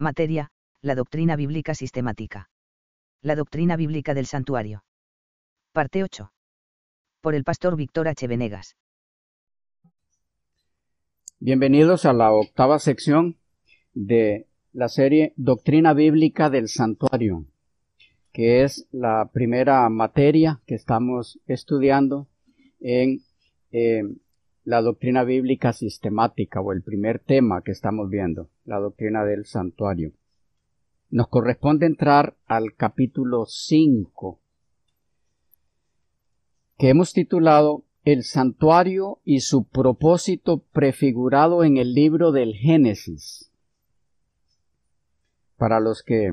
Materia, la doctrina bíblica sistemática. La doctrina bíblica del santuario. Parte 8. Por el pastor Víctor H. Venegas. Bienvenidos a la octava sección de la serie Doctrina Bíblica del Santuario, que es la primera materia que estamos estudiando en eh, la doctrina bíblica sistemática o el primer tema que estamos viendo, la doctrina del santuario. Nos corresponde entrar al capítulo 5, que hemos titulado El santuario y su propósito prefigurado en el libro del Génesis. Para los que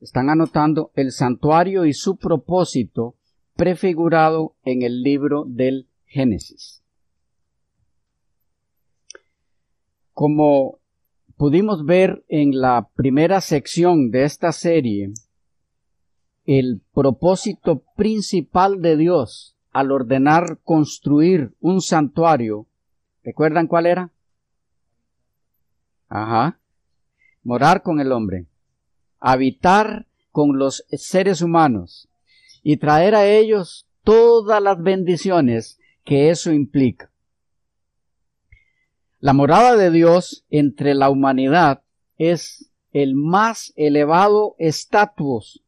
están anotando, el santuario y su propósito prefigurado en el libro del Génesis. Como pudimos ver en la primera sección de esta serie, el propósito principal de Dios al ordenar construir un santuario, ¿recuerdan cuál era? Ajá. Morar con el hombre, habitar con los seres humanos y traer a ellos todas las bendiciones que eso implica. La morada de Dios entre la humanidad es el más elevado estatus,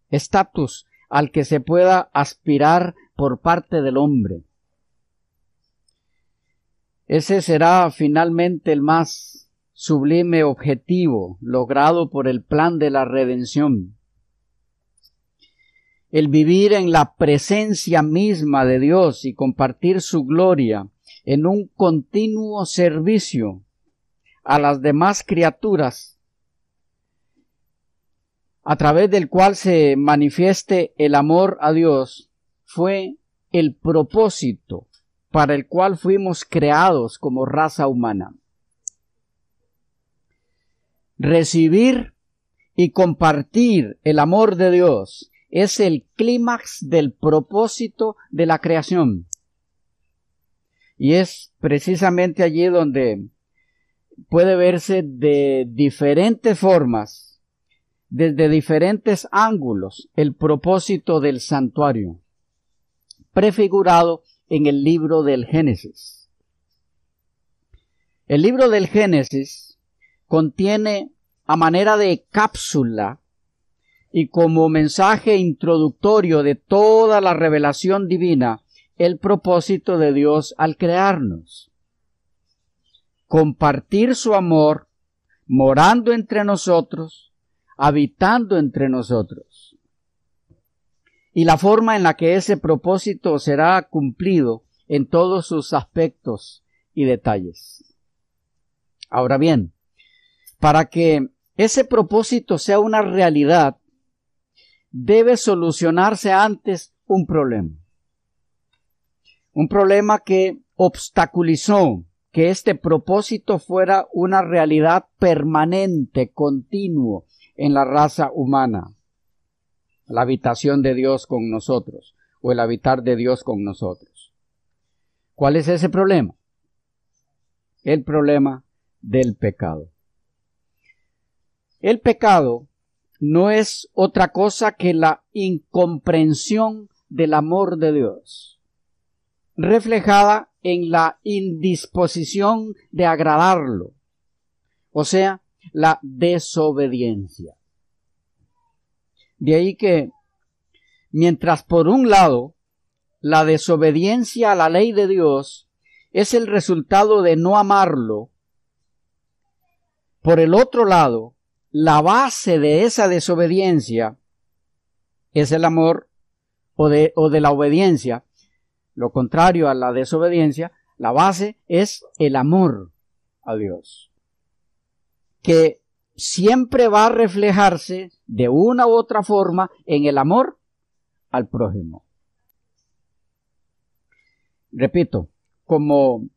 al que se pueda aspirar por parte del hombre. Ese será finalmente el más sublime objetivo logrado por el plan de la redención el vivir en la presencia misma de Dios y compartir su gloria en un continuo servicio a las demás criaturas, a través del cual se manifieste el amor a Dios, fue el propósito para el cual fuimos creados como raza humana. Recibir y compartir el amor de Dios es el clímax del propósito de la creación. Y es precisamente allí donde puede verse de diferentes formas, desde diferentes ángulos, el propósito del santuario, prefigurado en el libro del Génesis. El libro del Génesis contiene a manera de cápsula y como mensaje introductorio de toda la revelación divina el propósito de Dios al crearnos. Compartir su amor morando entre nosotros, habitando entre nosotros. Y la forma en la que ese propósito será cumplido en todos sus aspectos y detalles. Ahora bien, para que ese propósito sea una realidad, debe solucionarse antes un problema. Un problema que obstaculizó que este propósito fuera una realidad permanente, continuo en la raza humana. La habitación de Dios con nosotros o el habitar de Dios con nosotros. ¿Cuál es ese problema? El problema del pecado. El pecado no es otra cosa que la incomprensión del amor de Dios, reflejada en la indisposición de agradarlo, o sea, la desobediencia. De ahí que, mientras por un lado, la desobediencia a la ley de Dios es el resultado de no amarlo, por el otro lado, la base de esa desobediencia es el amor o de, o de la obediencia. Lo contrario a la desobediencia, la base es el amor a Dios. Que siempre va a reflejarse de una u otra forma en el amor al prójimo. Repito, como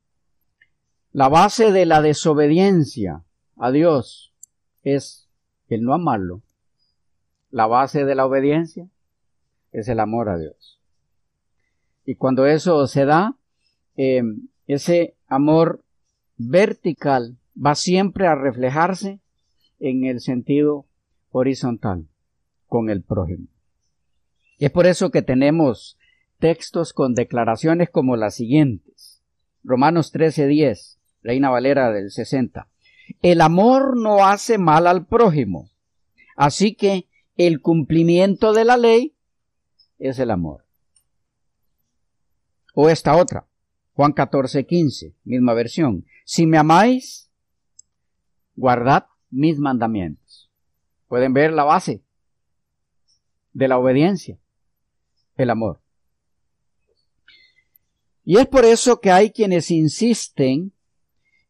la base de la desobediencia a Dios es el no amarlo, la base de la obediencia es el amor a Dios. Y cuando eso se da, em, ese amor vertical va siempre a reflejarse en el sentido horizontal con el prójimo. Es por eso que tenemos textos con declaraciones como las siguientes. Romanos 13:10, Reina Valera del 60. El amor no hace mal al prójimo. Así que el cumplimiento de la ley es el amor. O esta otra, Juan 14:15, misma versión. Si me amáis, guardad mis mandamientos. Pueden ver la base de la obediencia, el amor. Y es por eso que hay quienes insisten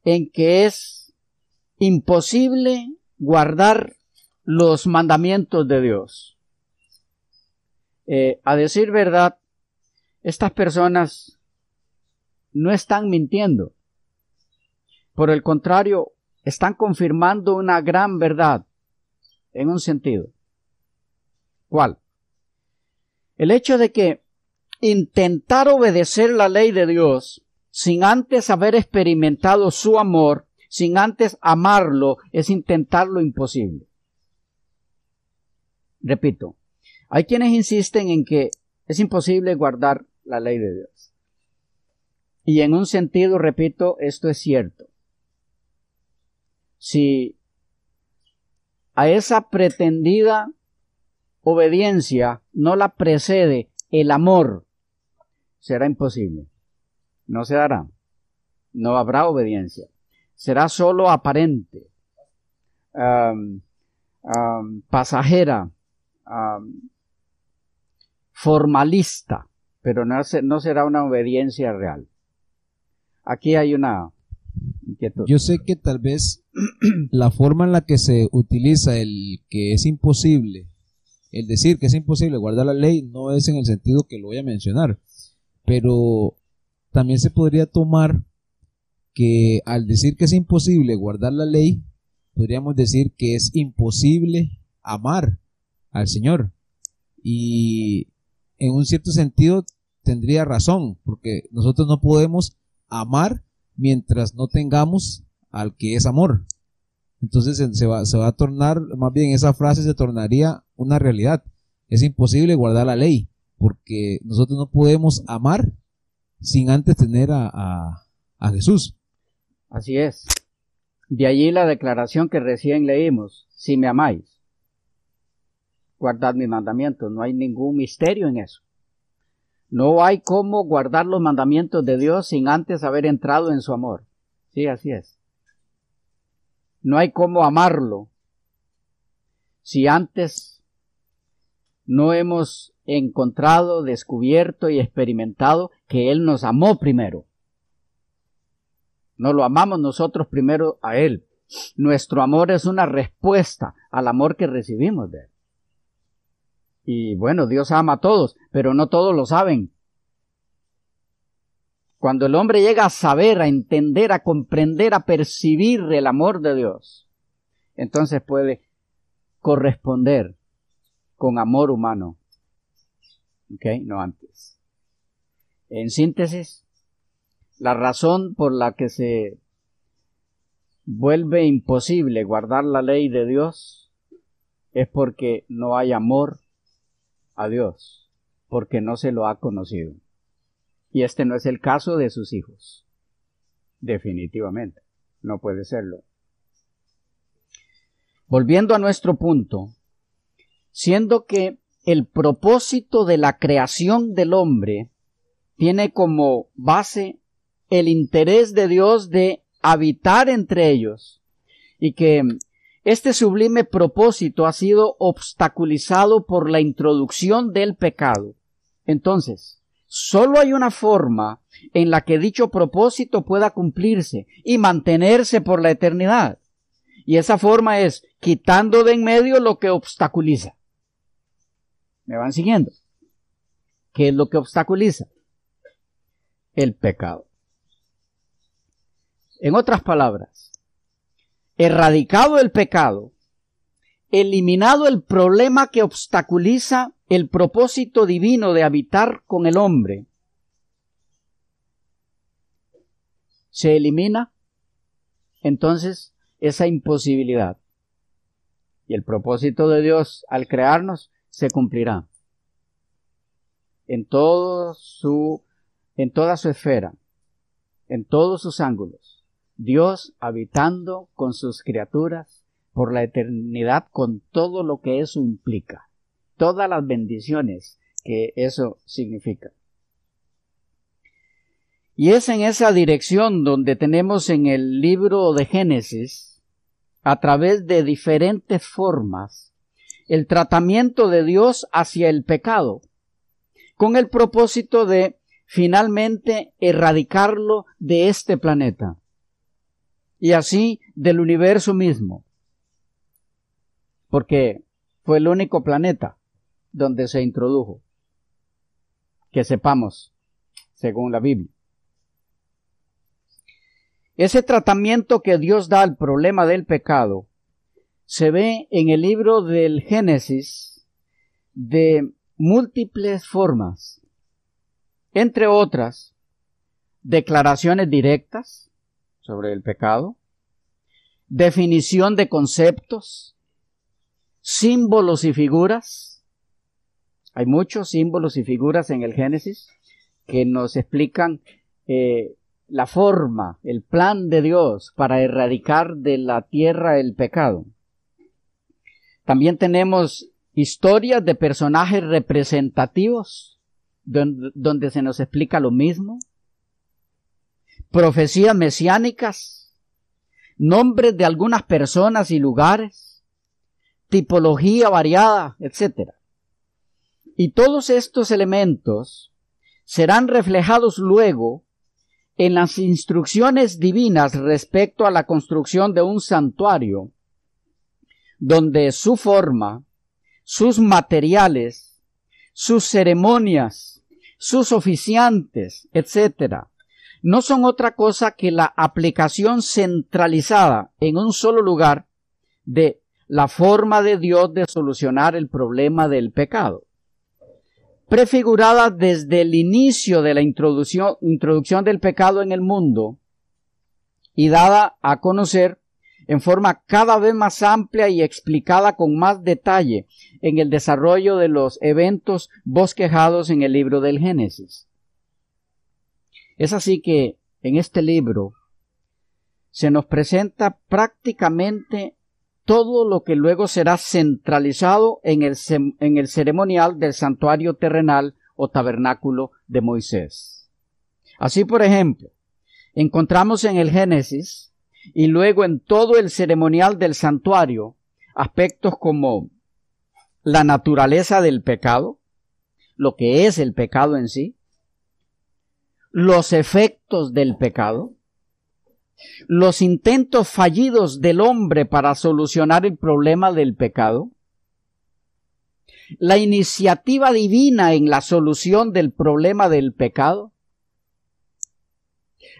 en que es imposible guardar los mandamientos de Dios. Eh, a decir verdad, estas personas no están mintiendo. Por el contrario, están confirmando una gran verdad en un sentido. ¿Cuál? El hecho de que intentar obedecer la ley de Dios sin antes haber experimentado su amor, sin antes amarlo, es intentar lo imposible. Repito, hay quienes insisten en que es imposible guardar la ley de Dios. Y en un sentido, repito, esto es cierto. Si a esa pretendida obediencia no la precede el amor, será imposible. No se dará. No habrá obediencia. Será solo aparente, pasajera, formalista, pero no, no será una obediencia real. Aquí hay una inquietud. Yo sé que tal vez la forma en la que se utiliza el que es imposible, el decir que es imposible guardar la ley, no es en el sentido que lo voy a mencionar, pero también se podría tomar que al decir que es imposible guardar la ley, podríamos decir que es imposible amar al Señor. Y en un cierto sentido tendría razón, porque nosotros no podemos amar mientras no tengamos al que es amor. Entonces se va, se va a tornar, más bien esa frase se tornaría una realidad. Es imposible guardar la ley, porque nosotros no podemos amar sin antes tener a, a Jesús. Así es. De allí la declaración que recién leímos, si me amáis, guardad mis mandamientos, no hay ningún misterio en eso. No hay cómo guardar los mandamientos de Dios sin antes haber entrado en su amor. Sí, así es. No hay cómo amarlo si antes no hemos encontrado, descubierto y experimentado que Él nos amó primero. No lo amamos nosotros primero a Él. Nuestro amor es una respuesta al amor que recibimos de Él. Y bueno, Dios ama a todos, pero no todos lo saben. Cuando el hombre llega a saber, a entender, a comprender, a percibir el amor de Dios, entonces puede corresponder con amor humano. ¿Ok? No antes. En síntesis, la razón por la que se vuelve imposible guardar la ley de Dios es porque no hay amor a Dios, porque no se lo ha conocido. Y este no es el caso de sus hijos. Definitivamente, no puede serlo. Volviendo a nuestro punto, siendo que el propósito de la creación del hombre tiene como base el interés de Dios de habitar entre ellos y que este sublime propósito ha sido obstaculizado por la introducción del pecado. Entonces, solo hay una forma en la que dicho propósito pueda cumplirse y mantenerse por la eternidad. Y esa forma es quitando de en medio lo que obstaculiza. ¿Me van siguiendo? ¿Qué es lo que obstaculiza? El pecado. En otras palabras, erradicado el pecado, eliminado el problema que obstaculiza el propósito divino de habitar con el hombre, se elimina entonces esa imposibilidad. y el propósito de Dios al crearnos se cumplirá en todo su en toda su esfera, en todos sus ángulos. Dios habitando con sus criaturas por la eternidad con todo lo que eso implica, todas las bendiciones que eso significa. Y es en esa dirección donde tenemos en el libro de Génesis, a través de diferentes formas, el tratamiento de Dios hacia el pecado, con el propósito de finalmente erradicarlo de este planeta y así del universo mismo, porque fue el único planeta donde se introdujo, que sepamos, según la Biblia. Ese tratamiento que Dios da al problema del pecado se ve en el libro del Génesis de múltiples formas, entre otras, declaraciones directas sobre el pecado, definición de conceptos, símbolos y figuras. Hay muchos símbolos y figuras en el Génesis que nos explican eh, la forma, el plan de Dios para erradicar de la tierra el pecado. También tenemos historias de personajes representativos donde, se nos explica lo mismo. Profecías mesiánicas, nombres de algunas personas y lugares, tipología variada, etc. Y todos estos elementos serán reflejados luego en las instrucciones divinas respecto a la construcción de un santuario, donde su forma, sus materiales, sus ceremonias, sus oficiantes, etc., no son otra cosa que la aplicación centralizada en un solo lugar de la forma de Dios de solucionar el problema del pecado prefigurada desde el inicio de la introducción, del pecado en el mundo y dada a conocer en forma cada vez más amplia y explicada con más detalle en el desarrollo de los eventos bosquejados en el libro del Génesis. Es así que en este libro se nos presenta prácticamente todo lo que luego será centralizado en el, en el ceremonial del santuario terrenal o tabernáculo de Moisés. Así, por ejemplo, encontramos en el Génesis y luego en todo el ceremonial del santuario aspectos como la naturaleza del pecado, lo que es el pecado en sí, los efectos del pecado, los intentos fallidos del hombre para solucionar el problema del pecado, la iniciativa divina en la solución del problema del pecado,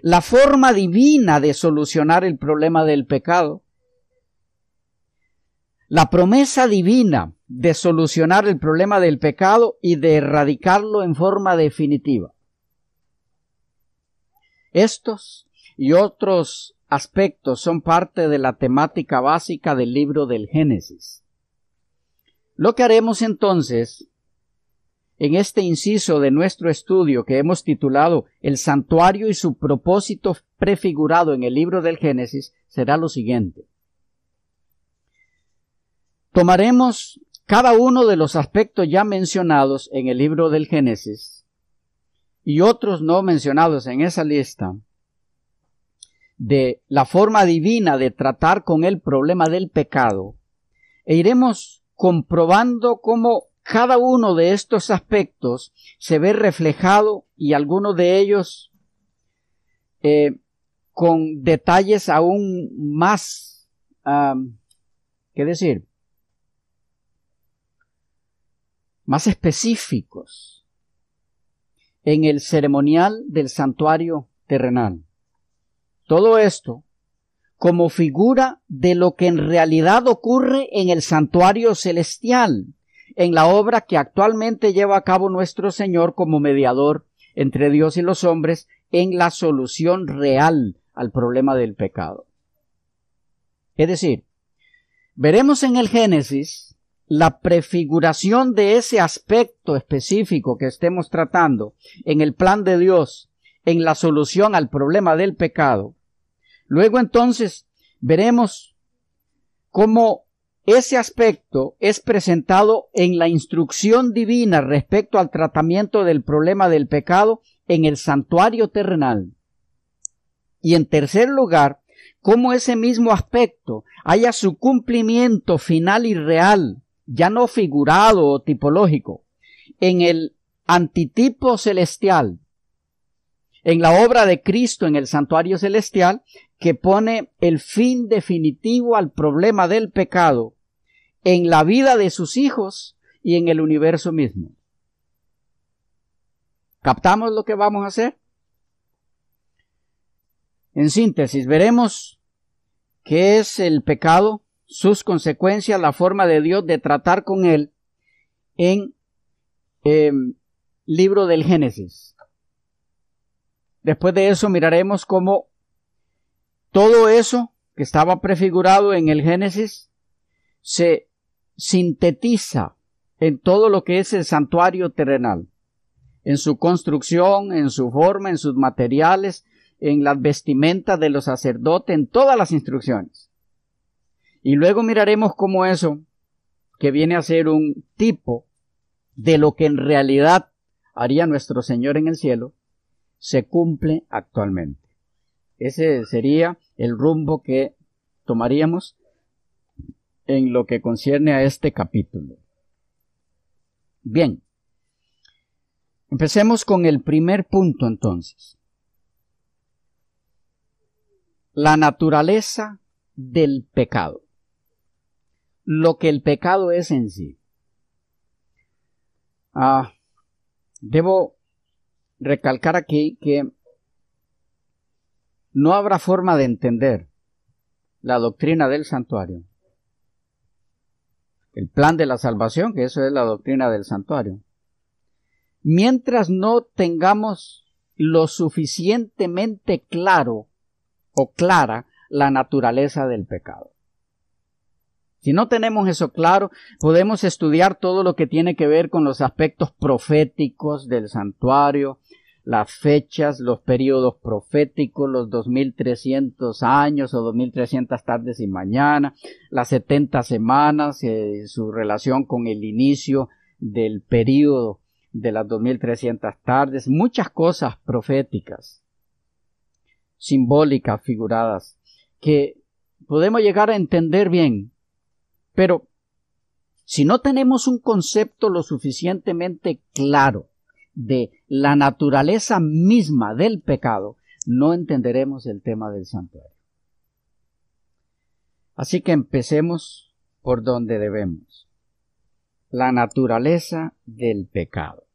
la forma divina de solucionar el problema del pecado, la promesa divina de solucionar el problema del pecado y de erradicarlo en forma definitiva. Estos y otros aspectos son parte de la temática básica del libro del Génesis. Lo que haremos entonces en este inciso de nuestro estudio que hemos titulado El santuario y su propósito prefigurado en el libro del Génesis será lo siguiente. Tomaremos cada uno de los aspectos ya mencionados en el libro del Génesis y otros no mencionados en esa lista de la forma divina de tratar con el problema del pecado e iremos comprobando cómo cada uno de estos aspectos se ve reflejado y algunos de ellos eh, con detalles aún más, ¿qué decir? Más específicos en el ceremonial del santuario terrenal. Todo esto como figura de lo que en realidad ocurre en el santuario celestial, en la obra que actualmente lleva a cabo nuestro Señor como mediador entre Dios y los hombres en la solución real al problema del pecado. Es decir, veremos en el Génesis la prefiguración de ese aspecto específico que estemos tratando en el plan de Dios, en la solución al problema del pecado. Luego entonces veremos cómo ese aspecto es presentado en la instrucción divina respecto al tratamiento del problema del pecado en el santuario terrenal. Y en tercer lugar, cómo ese mismo aspecto haya su cumplimiento final y real, ya no figurado o tipológico, en el antitipo celestial, en la obra de Cristo en el santuario celestial, que pone el fin definitivo al problema del pecado en la vida de sus hijos y en el universo mismo. ¿Captamos lo que vamos a hacer? En síntesis, veremos qué es el pecado, sus consecuencias, la forma de Dios de tratar con él en em, libro del Génesis. Después de eso miraremos cómo todo eso que estaba prefigurado en el Génesis se sintetiza en todo lo que es el santuario terrenal, en su construcción, en su forma, en sus materiales, en las vestimentas de los sacerdotes, en todas las instrucciones. Y luego miraremos cómo eso, que viene a ser un tipo de lo que en realidad haría nuestro Señor en el cielo, se cumple actualmente. Ese sería el rumbo que tomaríamos en lo que concierne a este capítulo. Bien, empecemos con el primer punto entonces. La naturaleza del pecado. Lo que el pecado es en sí. Ah, debo recalcar aquí que no habrá forma de entender la doctrina del santuario. El plan de la salvación, que eso es la doctrina del santuario. Mientras no tengamos lo suficientemente claro o clara la naturaleza del pecado. Si no tenemos eso claro, podemos estudiar todo lo que tiene que ver con los aspectos proféticos del santuario, las fechas, los periodos proféticos, los 2300 años o 2300 tardes y mañana, las 70 semanas, eh, su relación con el inicio del periodo de las 2300 tardes, muchas cosas proféticas, simbólicas, figuradas, que podemos llegar a entender bien, pero si no tenemos un concepto lo suficientemente claro de la naturaleza misma del pecado, no entenderemos el tema del santuario. Así que empecemos por donde debemos. La naturaleza del pecado.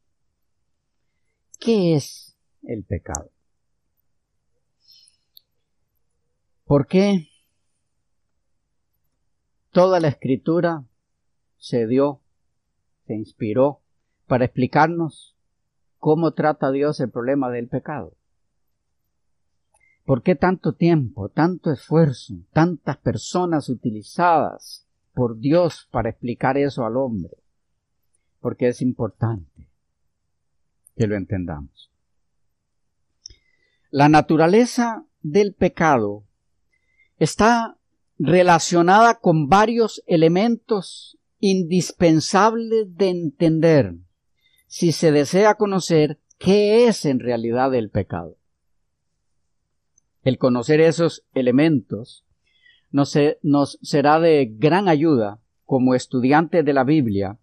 ¿Qué es el pecado? ¿Por qué toda la escritura se dio, se inspiró para explicarnos cómo trata Dios el problema del pecado. ¿Por qué tanto tiempo, tanto esfuerzo, tantas personas utilizadas por Dios para explicar eso al hombre? Porque es importante que lo entendamos. La naturaleza del pecado está relacionada con varios elementos indispensables de entender si se desea conocer qué es en realidad el pecado. El conocer esos elementos nos, será de gran ayuda como estudiantes de la Biblia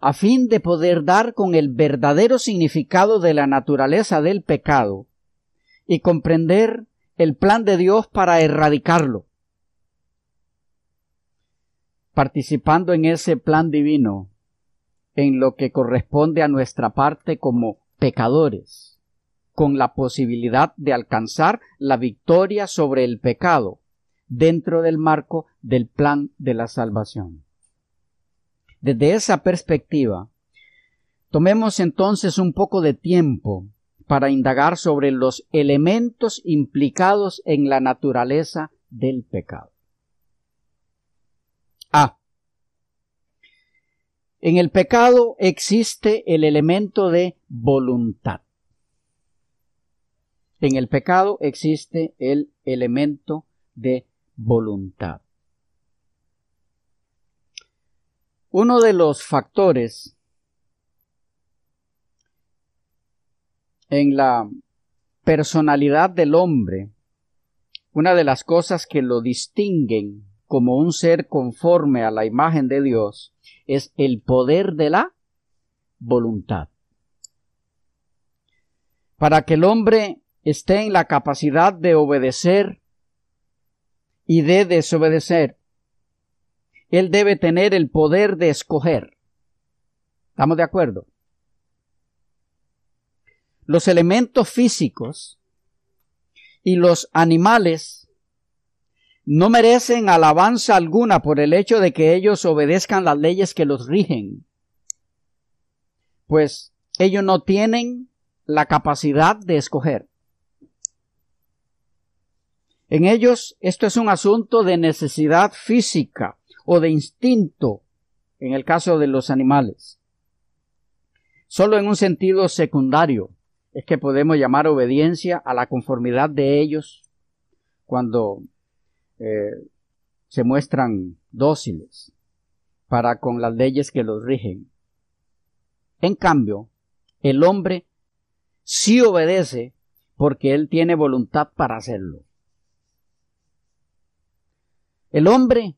a fin de poder dar con el verdadero significado de la naturaleza del pecado y comprender el plan de Dios para erradicarlo. Participando en ese plan divino, en lo que corresponde a nuestra parte como pecadores, con la posibilidad de alcanzar la victoria sobre el pecado dentro del marco del plan de la salvación. Desde esa perspectiva, tomemos entonces un poco de tiempo para indagar sobre los elementos implicados en la naturaleza del pecado. A. En el pecado existe el elemento de voluntad. En el pecado existe el elemento de voluntad. Uno de los factores en la personalidad del hombre, una de las cosas que lo distinguen como un ser conforme a la imagen de Dios, es el poder de la voluntad. Para que el hombre esté en la capacidad de obedecer y de desobedecer, él debe tener el poder de escoger. ¿Estamos de acuerdo? Los elementos físicos y los animales no merecen alabanza alguna por el hecho de que ellos obedezcan las leyes que los rigen, pues ellos no tienen la capacidad de escoger. En ellos esto es un asunto de necesidad física o de instinto en el caso de los animales. Solo en un sentido secundario es que podemos llamar obediencia a la conformidad de ellos cuando eh, se muestran dóciles para con las leyes que los rigen. En cambio, el hombre sí obedece porque él tiene voluntad para hacerlo. El hombre,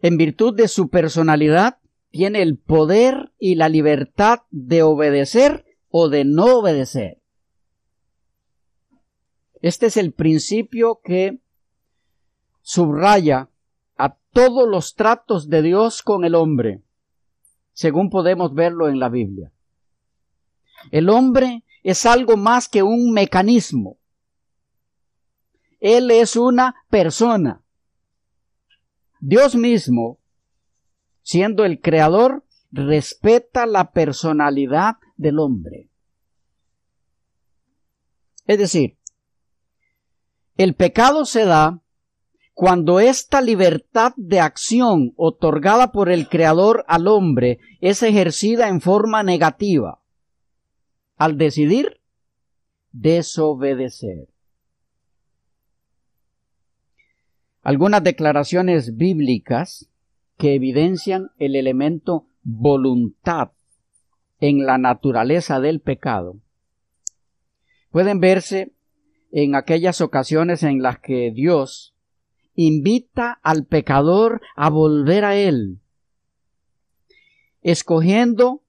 en virtud de su personalidad, tiene el poder y la libertad de obedecer o de no obedecer. Este es el principio que subraya a todos los tratos de Dios con el hombre, según podemos verlo en la Biblia. El hombre es algo más que un mecanismo. Él es una persona. Dios mismo, siendo el creador, respeta la personalidad del hombre. Es decir, el pecado se da cuando esta libertad de acción otorgada por el Creador al hombre es ejercida en forma negativa, al decidir desobedecer. Algunas declaraciones bíblicas que evidencian el elemento voluntad en la naturaleza del pecado pueden verse en aquellas ocasiones en las que Dios invita al pecador a volver a Él, escogiendo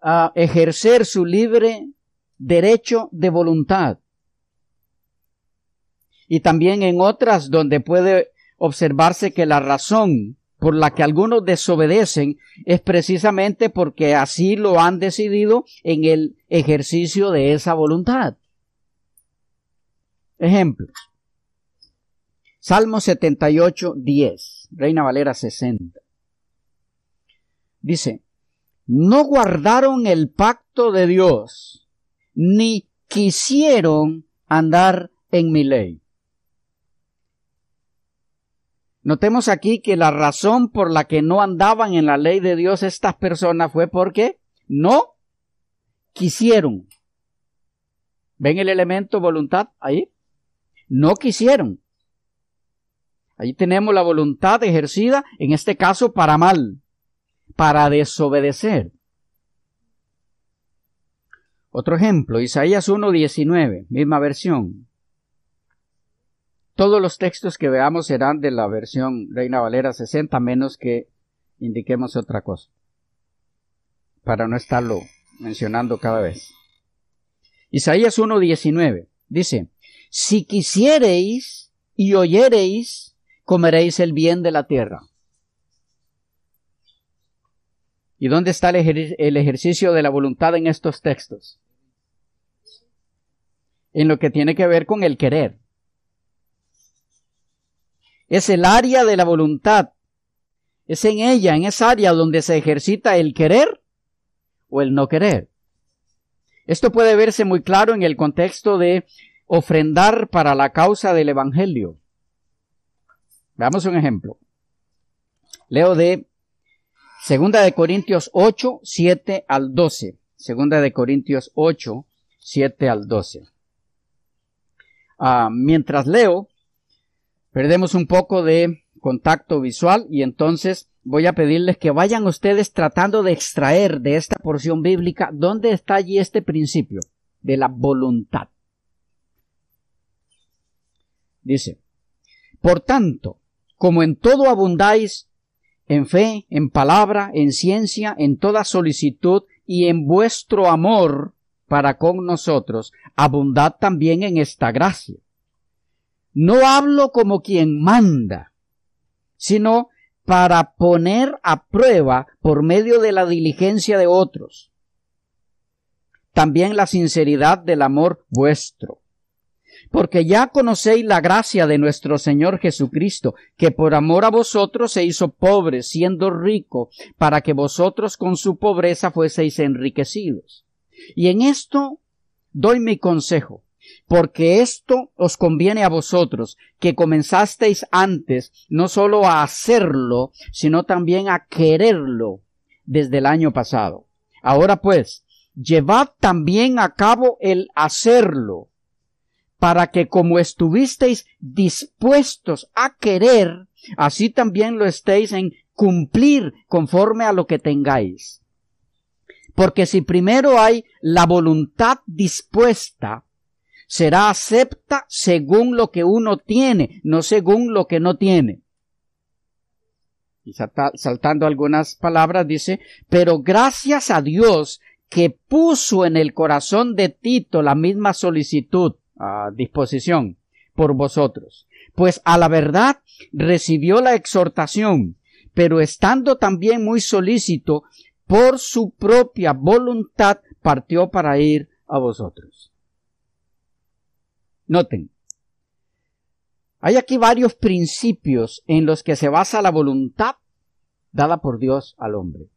a ejercer su libre derecho de voluntad. Y también en otras donde puede observarse que la razón por la que algunos desobedecen es precisamente porque así lo han decidido en el ejercicio de esa voluntad. Ejemplos. Salmo 78, 10, Reina Valera 60. Dice, no guardaron el pacto de Dios, ni quisieron andar en mi ley. Notemos aquí que la razón por la que no andaban en la ley de Dios estas personas fue porque no quisieron. ¿Ven el elemento voluntad ahí? no quisieron. Allí tenemos la voluntad ejercida, en este caso para mal, para desobedecer. Otro ejemplo, Isaías 1.19, misma versión. Todos los textos que veamos serán de la versión Reina Valera 60, menos que indiquemos otra cosa, para no estarlo mencionando cada vez. Isaías 1.19 dice, si quisiereis y oyereis, comeréis el bien de la tierra. ¿Y dónde está el, ejercicio de la voluntad en estos textos? En lo que tiene que ver con el querer. Es el área de la voluntad. Es en ella, en esa área donde se ejercita el querer o el no querer. Esto puede verse muy claro en el contexto de ofrendar para la causa del Evangelio. Veamos un ejemplo. Leo de Segunda de Corintios 8, 7 al 12. Segunda de Corintios 8, 7 al 12. Ah, mientras leo, perdemos un poco de contacto visual y entonces voy a pedirles que vayan ustedes tratando de extraer de esta porción bíblica dónde está allí este principio de la voluntad. Dice, por tanto, como en todo abundáis, en fe, en palabra, en ciencia, en toda solicitud y en vuestro amor para con nosotros, abundad también en esta gracia. No hablo como quien manda, sino para poner a prueba por medio de la diligencia de otros, también la sinceridad del amor vuestro. Porque ya conocéis la gracia de nuestro Señor Jesucristo, que por amor a vosotros se hizo pobre, siendo rico, para que vosotros con su pobreza fueseis enriquecidos. Y en esto doy mi consejo porque esto os conviene a vosotros, que comenzasteis antes no sólo a hacerlo, sino también a quererlo desde el año pasado. Ahora pues, llevad también a cabo el hacerlo, para que como estuvisteis dispuestos a querer, así también lo estéis en cumplir conforme a lo que tengáis. Porque si primero hay la voluntad dispuesta, será acepta según lo que uno tiene, no según lo que no tiene. Y saltando algunas palabras dice, pero gracias a Dios que puso en el corazón de Tito la misma solicitud a disposición por vosotros. Pues a la verdad recibió la exhortación, pero estando también muy solícito, por su propia voluntad partió para ir a vosotros. Noten, hay aquí varios principios en los que se basa la voluntad dada por Dios al hombre.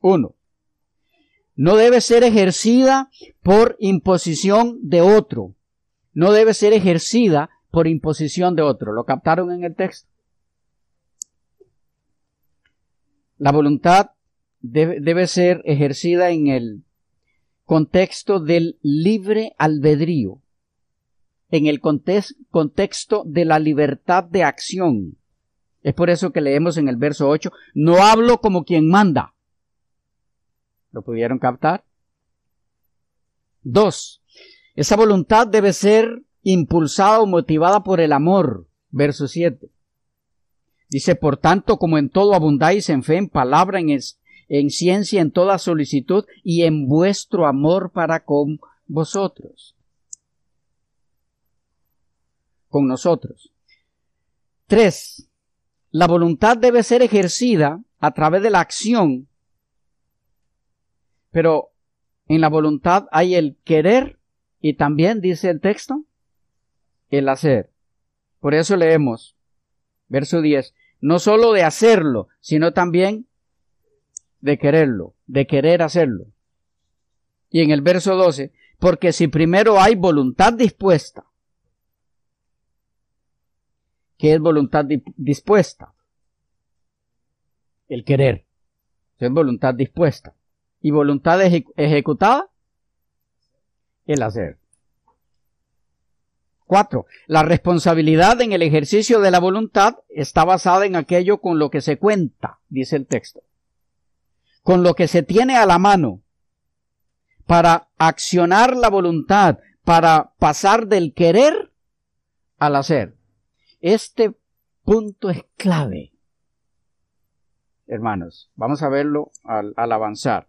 Uno, no debe ser ejercida por imposición de otro. No debe ser ejercida por imposición de otro. ¿Lo captaron en el texto? La voluntad debe, ser ejercida en el contexto del libre albedrío en el contexto de la libertad de acción. Es por eso que leemos en el verso 8, no hablo como quien manda. ¿Lo pudieron captar? Dos, esa voluntad debe ser impulsada o motivada por el amor. Verso 7. Dice, por tanto, como en todo abundáis en fe, en palabra, en, en ciencia, en toda solicitud y en vuestro amor para con vosotros con nosotros. Tres, la voluntad debe ser ejercida a través de la acción, pero en la voluntad hay el querer y también dice el texto, el hacer. Por eso leemos, verso 10, no solo de hacerlo, sino también de quererlo, de querer hacerlo. Y en el verso 12, porque si primero hay voluntad dispuesta, que es voluntad dispuesta. El querer. Es voluntad dispuesta. Y voluntad ejecutada. El hacer. Cuatro. La responsabilidad en el ejercicio de la voluntad está basada en aquello con lo que se cuenta, dice el texto. Con lo que se tiene a la mano para accionar la voluntad, para pasar del querer al hacer. Este punto es clave. Hermanos, vamos a verlo al, avanzar.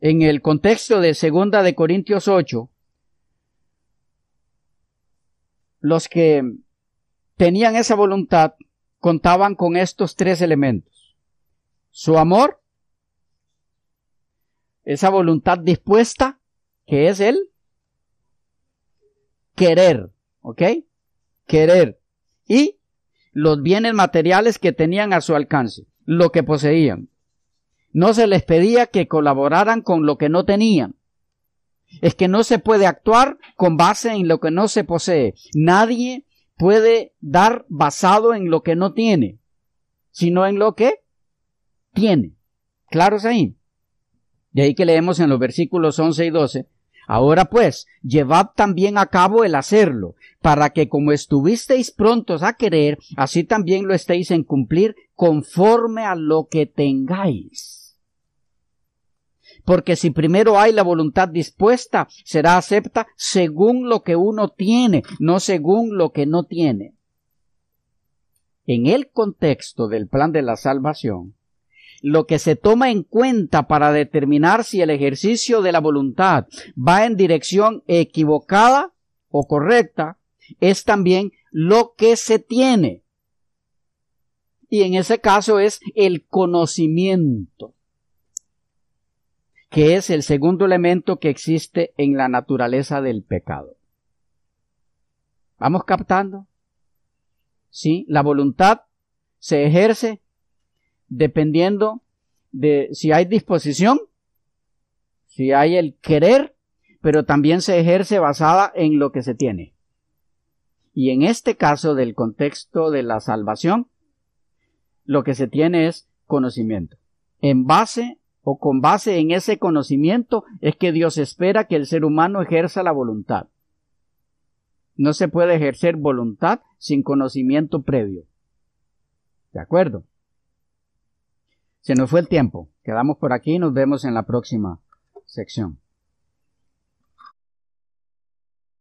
En el contexto de Segunda de Corintios 8, los que tenían esa voluntad contaban con estos tres elementos. Su amor, esa voluntad dispuesta, que es el querer, ¿ok? querer y los bienes materiales que tenían a su alcance, lo que poseían. No se les pedía que colaboraran con lo que no tenían. Es que no se puede actuar con base en lo que no se posee. Nadie puede dar basado en lo que no tiene. sino en lo que tiene. ¿Claros ahí? De ahí que leemos en los versículos 11 y 12. Ahora pues, llevad también a cabo el hacerlo, para que como estuvisteis prontos a querer, así también lo estéis en cumplir conforme a lo que tengáis. Porque si primero hay la voluntad dispuesta, será acepta según lo que uno tiene, no según lo que no tiene. En el contexto del plan de la salvación, lo que se toma en cuenta para determinar si el ejercicio de la voluntad va en dirección equivocada o correcta es también lo que se tiene. Y en ese caso es el conocimiento, que es el segundo elemento que existe en la naturaleza del pecado. ¿Vamos captando? Sí, la voluntad se ejerce dependiendo de si hay disposición, si hay el querer, pero también se ejerce basada en lo que se tiene. Y en este caso del contexto de la salvación, lo que se tiene es conocimiento. En base o con base en ese conocimiento es que Dios espera que el ser humano ejerza la voluntad. No se puede ejercer voluntad sin conocimiento previo. ¿De acuerdo? Se nos fue el tiempo. Quedamos por aquí y nos vemos en la próxima sección.